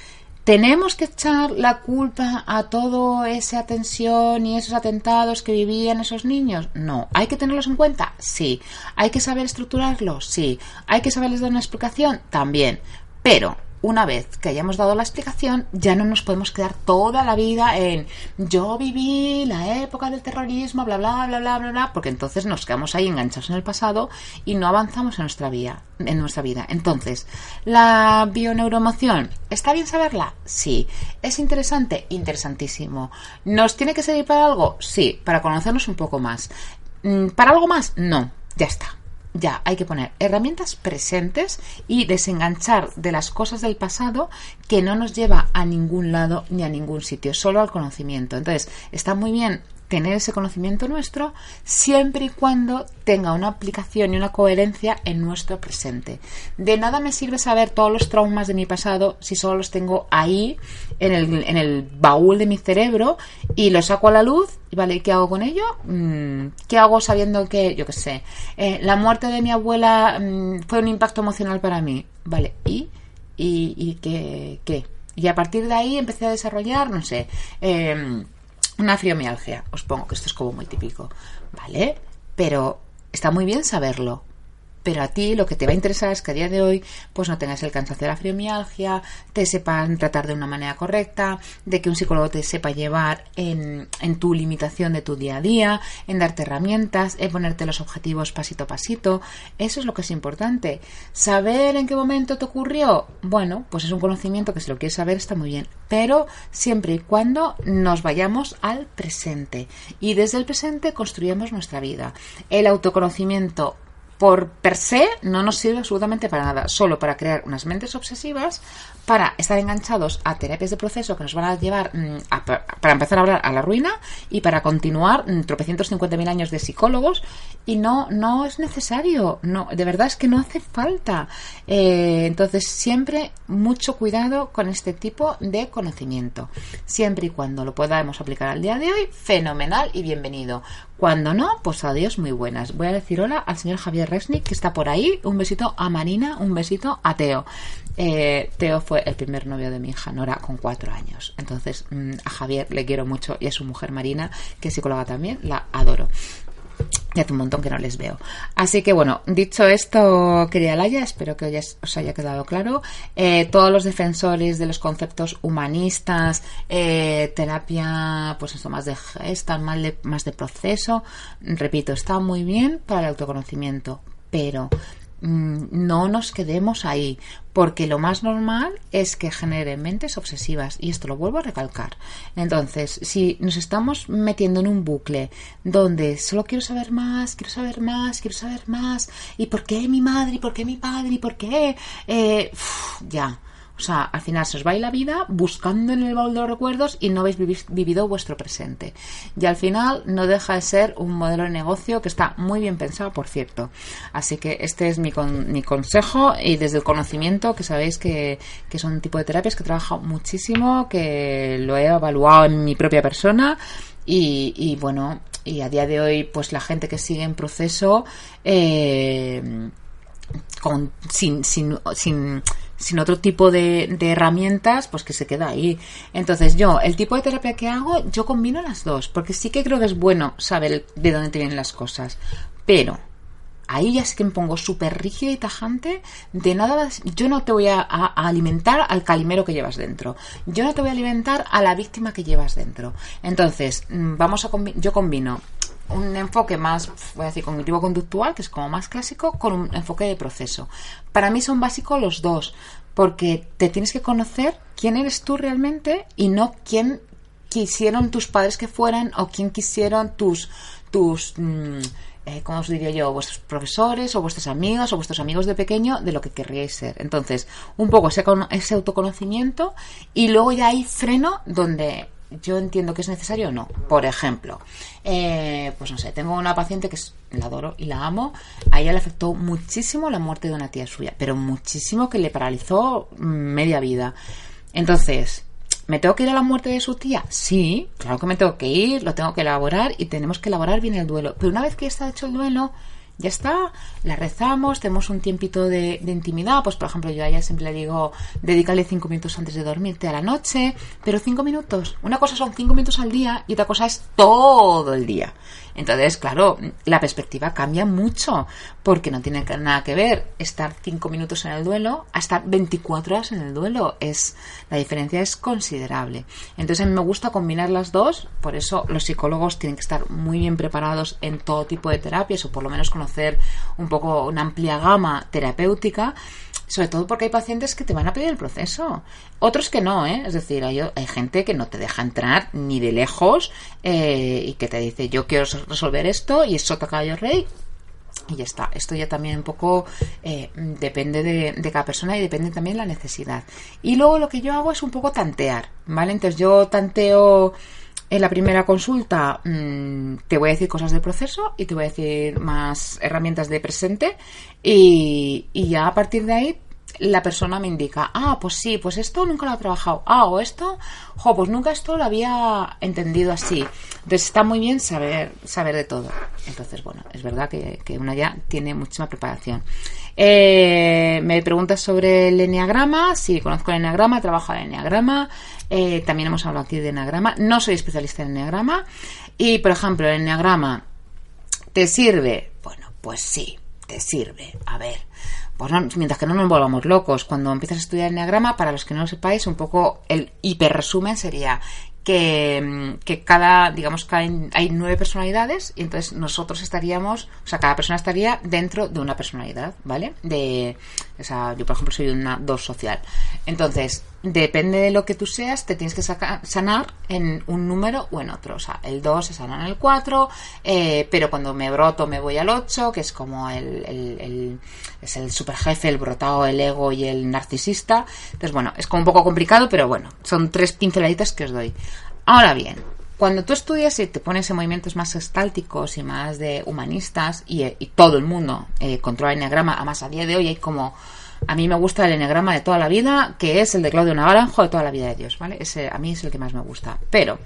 ¿tenemos que echar la culpa a toda esa tensión y esos atentados que vivían esos niños? No. ¿Hay que tenerlos en cuenta? Sí. ¿Hay que saber estructurarlos? Sí. ¿Hay que saberles dar una explicación? También. Pero una vez que hayamos dado la explicación, ya no nos podemos quedar toda la vida en yo viví la época del terrorismo, bla, bla, bla, bla, bla, bla, porque entonces nos quedamos ahí enganchados en el pasado y no avanzamos en nuestra vida. En nuestra vida. Entonces, la bioneuromoción, ¿está bien saberla? Sí. ¿Es interesante? Interesantísimo. ¿Nos tiene que servir para algo? Sí, para conocernos un poco más. Mm, ¿Para algo más? No. Ya está ya hay que poner herramientas presentes y desenganchar de las cosas del pasado que no nos lleva a ningún lado ni a ningún sitio, solo al conocimiento. Entonces, está muy bien tener ese conocimiento nuestro siempre y cuando tenga una aplicación y una coherencia en nuestro presente. De nada me sirve saber todos los traumas de mi pasado si solo los tengo ahí en el, en el baúl de mi cerebro y los saco a la luz y vale, ¿qué hago con ello? Mm, ¿Qué hago sabiendo que, yo qué sé, eh, la muerte de mi abuela mm, fue un impacto emocional para mí? Vale, ¿y? ¿Y, y qué, qué? Y a partir de ahí empecé a desarrollar, no sé, eh, una fibromialgia, os pongo que esto es como muy típico, ¿vale? Pero está muy bien saberlo, pero a ti lo que te va a interesar es que a día de hoy pues no tengas el cansancio de la fibromialgia, te sepan tratar de una manera correcta, de que un psicólogo te sepa llevar en, en tu limitación de tu día a día, en darte herramientas, en ponerte los objetivos pasito a pasito. Eso es lo que es importante. Saber en qué momento te ocurrió, bueno, pues es un conocimiento que si lo quieres saber está muy bien, pero siempre y cuando nos vayamos al presente y desde el presente construyamos nuestra vida. El autoconocimiento por per se no nos sirve absolutamente para nada, solo para crear unas mentes obsesivas, para estar enganchados a terapias de proceso que nos van a llevar mm, a, para empezar a hablar a la ruina y para continuar mm, tropecientos cincuenta mil años de psicólogos y no no es necesario, no de verdad es que no hace falta. Eh, entonces siempre mucho cuidado con este tipo de conocimiento, siempre y cuando lo podamos aplicar al día de hoy, fenomenal y bienvenido. Cuando no, pues adiós, muy buenas. Voy a decir hola al señor Javier Resnick, que está por ahí. Un besito a Marina, un besito a Teo. Eh, Teo fue el primer novio de mi hija Nora con cuatro años. Entonces, mm, a Javier le quiero mucho y a su mujer Marina, que es psicóloga también, la adoro. Y hace un montón que no les veo. Así que bueno, dicho esto, querida Laya, espero que os haya quedado claro. Eh, todos los defensores de los conceptos humanistas, eh, terapia, pues esto más de gesta, más de, más de proceso, repito, está muy bien para el autoconocimiento, pero no nos quedemos ahí, porque lo más normal es que genere mentes obsesivas, y esto lo vuelvo a recalcar. Entonces, si nos estamos metiendo en un bucle donde solo quiero saber más, quiero saber más, quiero saber más, y por qué mi madre, y por qué mi padre, y por qué, eh, ya, o sea, al final se os va la vida buscando en el baúl de los recuerdos y no habéis vivido vuestro presente. Y al final no deja de ser un modelo de negocio que está muy bien pensado, por cierto. Así que este es mi, mi consejo y desde el conocimiento, que sabéis que, que es un tipo de terapias que trabajo muchísimo, que lo he evaluado en mi propia persona y, y bueno, y a día de hoy, pues la gente que sigue en proceso, eh, con, sin, sin sin otro tipo de, herramientas, pues que se queda ahí. Entonces yo, el tipo de terapia que hago, yo combino las dos, porque sí que creo que es bueno saber de dónde te vienen las cosas. Pero ahí ya es que me pongo súper rígida y tajante, de nada, yo no te voy a, alimentar al calimero que llevas dentro, yo no te voy a alimentar a la víctima que llevas dentro. Entonces, mm, vamos a yo combino un enfoque más, voy a decir, cognitivo-conductual, que es como más clásico, con un enfoque de proceso. Para mí son básicos los dos, porque te tienes que conocer quién eres tú realmente y no quién quisieron tus padres que fueran o quién quisieron tus, tus mm, eh, ¿cómo os diría yo? Vuestros profesores o vuestras amigas o vuestros amigos de pequeño de lo que querríais ser. Entonces, un poco ese, ese autoconocimiento y luego ya hay freno donde yo entiendo que es necesario o no. Por ejemplo, eh, pues no sé, tengo una paciente que la adoro y la amo. A ella le afectó muchísimo la muerte de una tía suya, pero muchísimo que le paralizó media vida. Entonces, ¿me tengo que ir a la muerte de su tía? Sí, claro que me tengo que ir, lo tengo que elaborar y tenemos que elaborar bien el duelo. Pero una vez que está hecho el duelo, ya está, la rezamos, tenemos un tiempito de, intimidad, pues por ejemplo yo a ella siempre le digo, dedícale cinco minutos antes de dormirte a la noche, pero cinco minutos, una cosa son cinco minutos al día y otra cosa es todo el día. Entonces, claro, la perspectiva cambia mucho, porque no tiene nada que ver estar cinco minutos en el duelo a estar 24 horas en el duelo. Es, la diferencia es considerable. Entonces, a mí me gusta combinar las dos, por eso los psicólogos tienen que estar muy bien preparados en todo tipo de terapias, o por lo menos conocer un poco una amplia gama terapéutica sobre todo porque hay pacientes que te van a pedir el proceso. Otros que no, ¿eh? Es decir, hay, gente que no te deja entrar ni de lejos eh, y que te dice, yo quiero resolver esto y es sota caballo rey y ya está. Esto ya también un poco eh, depende de, cada persona y depende también de la necesidad. Y luego lo que yo hago es un poco tantear, ¿vale? Entonces yo tanteo en la primera consulta mm, te voy a decir cosas del proceso y te voy a decir más herramientas de presente y, y ya a partir de ahí la persona me indica, ah, pues sí, pues esto nunca lo he trabajado, ah, o esto, jo, pues nunca esto lo había entendido así. Entonces está muy bien saber, saber de todo. Entonces, bueno, es verdad que, que una ya tiene muchísima preparación. Eh, me preguntas sobre el enneagrama, sí, conozco el enneagrama, trabajo el enneagrama, eh, también hemos hablado aquí de enneagrama, no soy especialista en enneagrama, y por ejemplo, el enneagrama, ¿te sirve? Bueno, pues sí, te sirve. A ver, pues mientras que no nos volvamos locos, cuando empiezas a estudiar el Enneagrama, para los que no lo sepáis, un poco el hiperresumen sería que, que, cada, digamos que hay, nueve personalidades y entonces nosotros estaríamos, o sea, cada persona estaría dentro de una personalidad, ¿vale? De, o sea, yo por ejemplo soy una dos social. Entonces, depende de lo que tú seas, te tienes que sanar en un número o en otro. O sea, el 2 se sana en el 4, eh, pero cuando me broto me voy al 8, que es como el, el, el, es el super jefe, el brotado, el ego y el narcisista. Entonces, bueno, es como un poco complicado, pero bueno, son tres pinceladitas que os doy. Ahora bien, cuando tú estudias y te pones en movimientos más estálticos y más de humanistas y, todo el mundo eh, controla el enneagrama, además a día de hoy hay como a mí me gusta el enegrama de toda la vida, que es el de Claudio Naranjo de toda la vida de Dios, ¿vale? Ese a mí es el que más me gusta. Pero,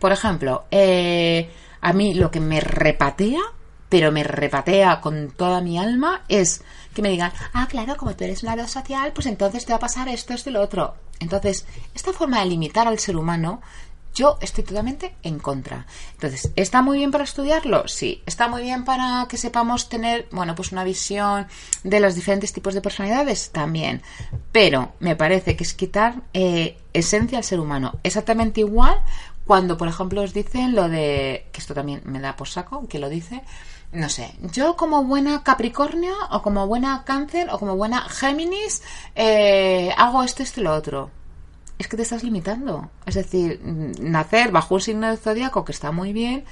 por ejemplo, eh, a mí lo que me repatea, pero me repatea con toda mi alma, es que me digan, ah, claro, como tú eres un lado social, pues entonces te va a pasar esto, esto y lo otro. Entonces, esta forma de limitar al ser humano yo estoy totalmente en contra. Entonces, ¿está muy bien para estudiarlo? Sí. ¿Está muy bien para que sepamos tener, bueno, pues una visión de los diferentes tipos de personalidades? También. Pero me parece que es quitar eh, esencia al ser humano. Exactamente igual cuando, por ejemplo, os dicen lo de, que esto también me da por saco, que lo dice, no sé, yo como buena Capricornio o como buena Cáncer o como buena Géminis eh, hago esto, esto y lo otro es que te estás limitando. Es decir, nacer bajo un signo de zodiaco que está muy bien,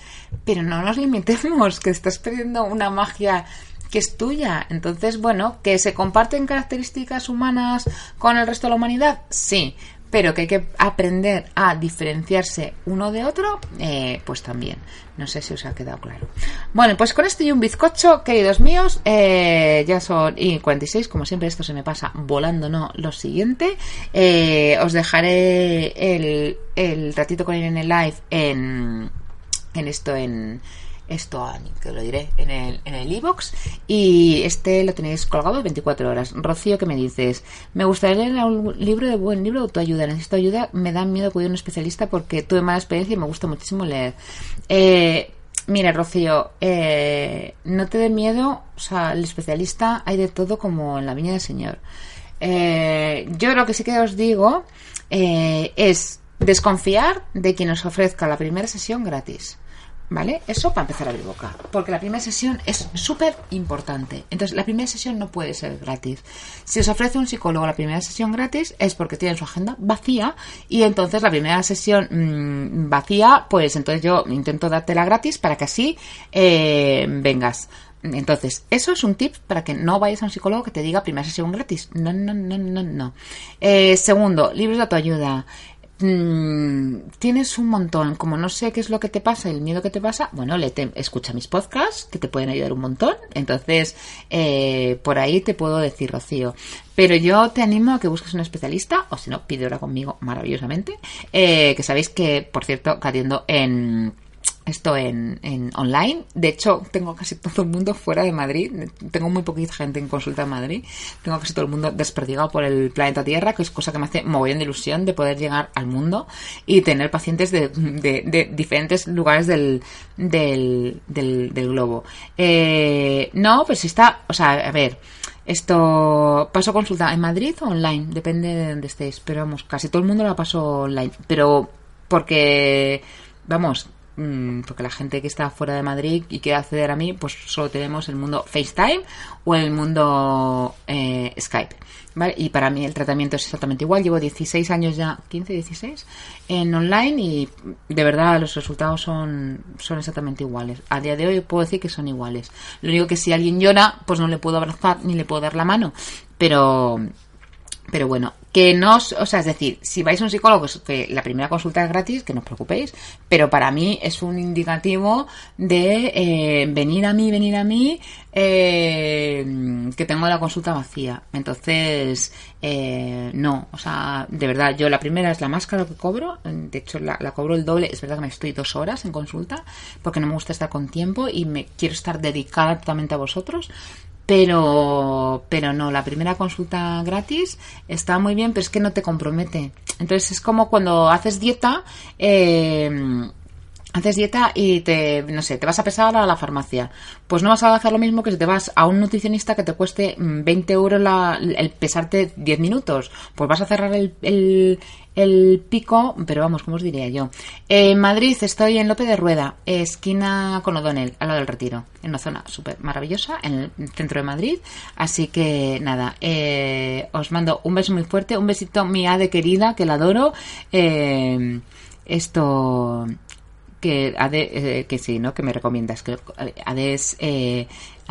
pero no nos limitemos, que estás perdiendo una magia que es tuya. Entonces, bueno, que se comparten características humanas con el resto de la humanidad, sí, pero que hay que aprender a diferenciarse uno de otro, eh, pues también. No sé si os ha quedado claro. Bueno, pues con esto y un bizcocho, queridos míos, eh, ya son y 46, como siempre esto se me pasa volando, no, lo siguiente, eh, os dejaré el, el ratito con Irene Live en, en esto en esto que lo diré en el en el iBox y este lo tenéis colgado 24 horas. Rocío, ¿qué me dices? Me gustaría leer un libro de buen libro de autoayuda. Necesito ayuda, me da miedo acudir a un especialista porque tuve mala experiencia y me gusta muchísimo leer. Eh, Mira, Rocío, eh, no te dé miedo, o sea, el especialista hay de todo como en la viña del Señor. Eh, yo lo que sí que os digo es desconfiar de quien os ofrezca la primera sesión gratis. ¿Vale? Eso para empezar a abrir boca. Porque la primera sesión es súper importante. Entonces, la primera sesión no puede ser gratis. Si os ofrece un psicólogo la primera sesión gratis, es porque tiene su agenda vacía. Y entonces, la primera sesión mm, vacía, pues entonces yo intento dártela gratis para que así eh, vengas. Entonces, eso es un tip para que no vayas a un psicólogo que te diga primera sesión gratis. No, no, no, no, no. Eh, segundo, libros de autoayuda. Mm, tienes un montón. Como no sé qué es lo que te pasa, el miedo que te pasa, bueno, le escucha mis podcasts que te pueden ayudar un montón. Entonces, eh, por ahí te puedo decir, Rocío. Pero yo te animo a que busques un especialista, o si no, pide hora conmigo maravillosamente. Eh, que sabéis que, por cierto, cayendo en esto en, en, online. De hecho, tengo casi todo el mundo fuera de Madrid. Tengo muy poquita gente en consulta en Madrid. Tengo casi todo el mundo desperdigado por el planeta Tierra, que es cosa que me hace mogollón de ilusión de poder llegar al mundo y tener pacientes de, diferentes lugares del, del, del, globo. Eh, no, pues está, o sea, a ver. Esto paso consulta en Madrid o online, depende de donde estéis, pero vamos, casi todo el mundo la paso online, pero porque vamos, porque la gente que está fuera de Madrid y quiere acceder a mí, pues solo tenemos el mundo FaceTime o el mundo eh, Skype. ¿vale? Y para mí el tratamiento es exactamente igual. Llevo 16 años ya, 15, 16, en online y de verdad los resultados son, son exactamente iguales. A día de hoy puedo decir que son iguales. Lo único que si alguien llora, pues no le puedo abrazar ni le puedo dar la mano. Pero pero bueno, que no, o sea, es decir, si vais a un psicólogo, que la primera consulta es gratis, que no os preocupéis, pero para mí es un indicativo de eh, venir a mí, venir a mí, eh, que tengo la consulta vacía. Entonces, eh, no, o sea, de verdad, yo la primera es la más cara que cobro, de hecho la, la, cobro el doble, es verdad que me estoy dos horas en consulta, porque no me gusta estar con tiempo y me quiero estar dedicada totalmente a vosotros, pero, pero no, la primera consulta gratis está muy bien, pero es que no te compromete. Entonces es como cuando haces dieta, eh, haces dieta y te, no sé, te vas a pesar a la farmacia. Pues no vas a hacer lo mismo que si te vas a un nutricionista que te cueste 20 mm, euros la, el pesarte 10 minutos. Pues vas a cerrar el, el, pico, pero vamos, ¿cómo os diría yo? En Madrid estoy en Lope de Rueda, esquina con O'Donnell, al lado del Retiro, en una zona súper maravillosa, en el centro de Madrid. Así que nada, eh, os mando un beso muy fuerte, un besito mi de querida, que la adoro. Eh, esto que Ade, eh, que sí, ¿no? Que me recomiendas. Que Ade es, eh,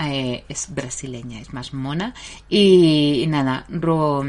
eh, es brasileña, es más mona. Y, nada, Ro,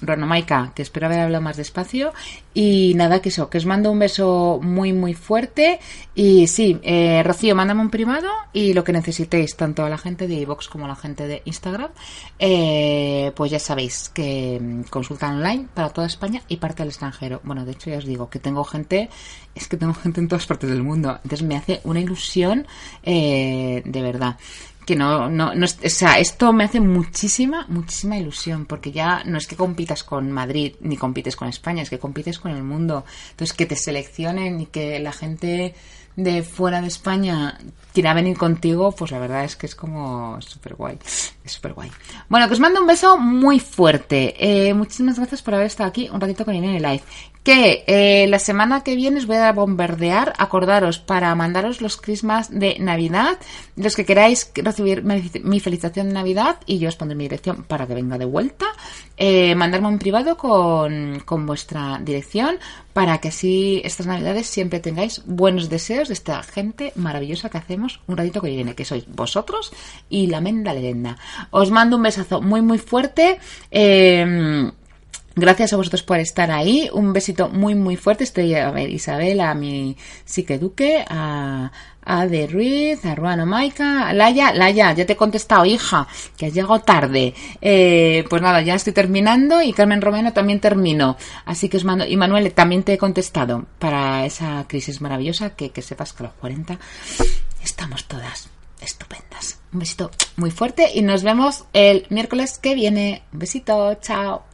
Ronomaica, que espero haber hablado más despacio. Y nada, que eso, que os mando un beso muy, muy fuerte. Y sí, eh, Rocío, mándame un privado y lo que necesitéis, tanto a la gente de iVox como a la gente de Instagram. Eh, pues ya sabéis que mm, consulta online para toda España y parte del extranjero. Bueno, de hecho ya os digo que tengo gente, es que tengo gente en todas partes del mundo. Entonces me hace una ilusión eh, de verdad que no, no, no, o sea, esto me hace muchísima, muchísima ilusión, porque ya no es que compitas con Madrid ni compites con España, es que compites con el mundo. Entonces, que te seleccionen y que la gente de fuera de España quiera venir contigo, pues la verdad es que es como súper guay. Es súper guay. Bueno, que os mando un beso muy fuerte. Eh, muchísimas gracias por haber estado aquí un ratito con Irene Live que eh, la semana que viene os voy a bombardear, acordaros para mandaros los Christmas de Navidad, los que queráis recibir mi felicitación de Navidad y yo os pondré mi dirección para que venga de vuelta, eh, mandarme un privado con, con vuestra dirección para que así estas Navidades siempre tengáis buenos deseos de esta gente maravillosa que hacemos un ratito que viene, que sois vosotros y la menda leyenda. Os mando un besazo muy muy fuerte. Eh, Gracias a vosotros por estar ahí. Un besito muy, muy fuerte. Estoy a ver, Isabel, a mi psiqueduque, a, a De Ruiz, a Ruano Maica, a Laia. Laia, ya te he contestado, hija, que has llegado tarde. Eh, pues nada, ya estoy terminando y Carmen Romero también termino. Así que os mando. Y Manuel, también te he contestado para esa crisis maravillosa que, que sepas que a los 40 estamos todas estupendas. Un besito muy fuerte y nos vemos el miércoles que viene. Un besito, chao.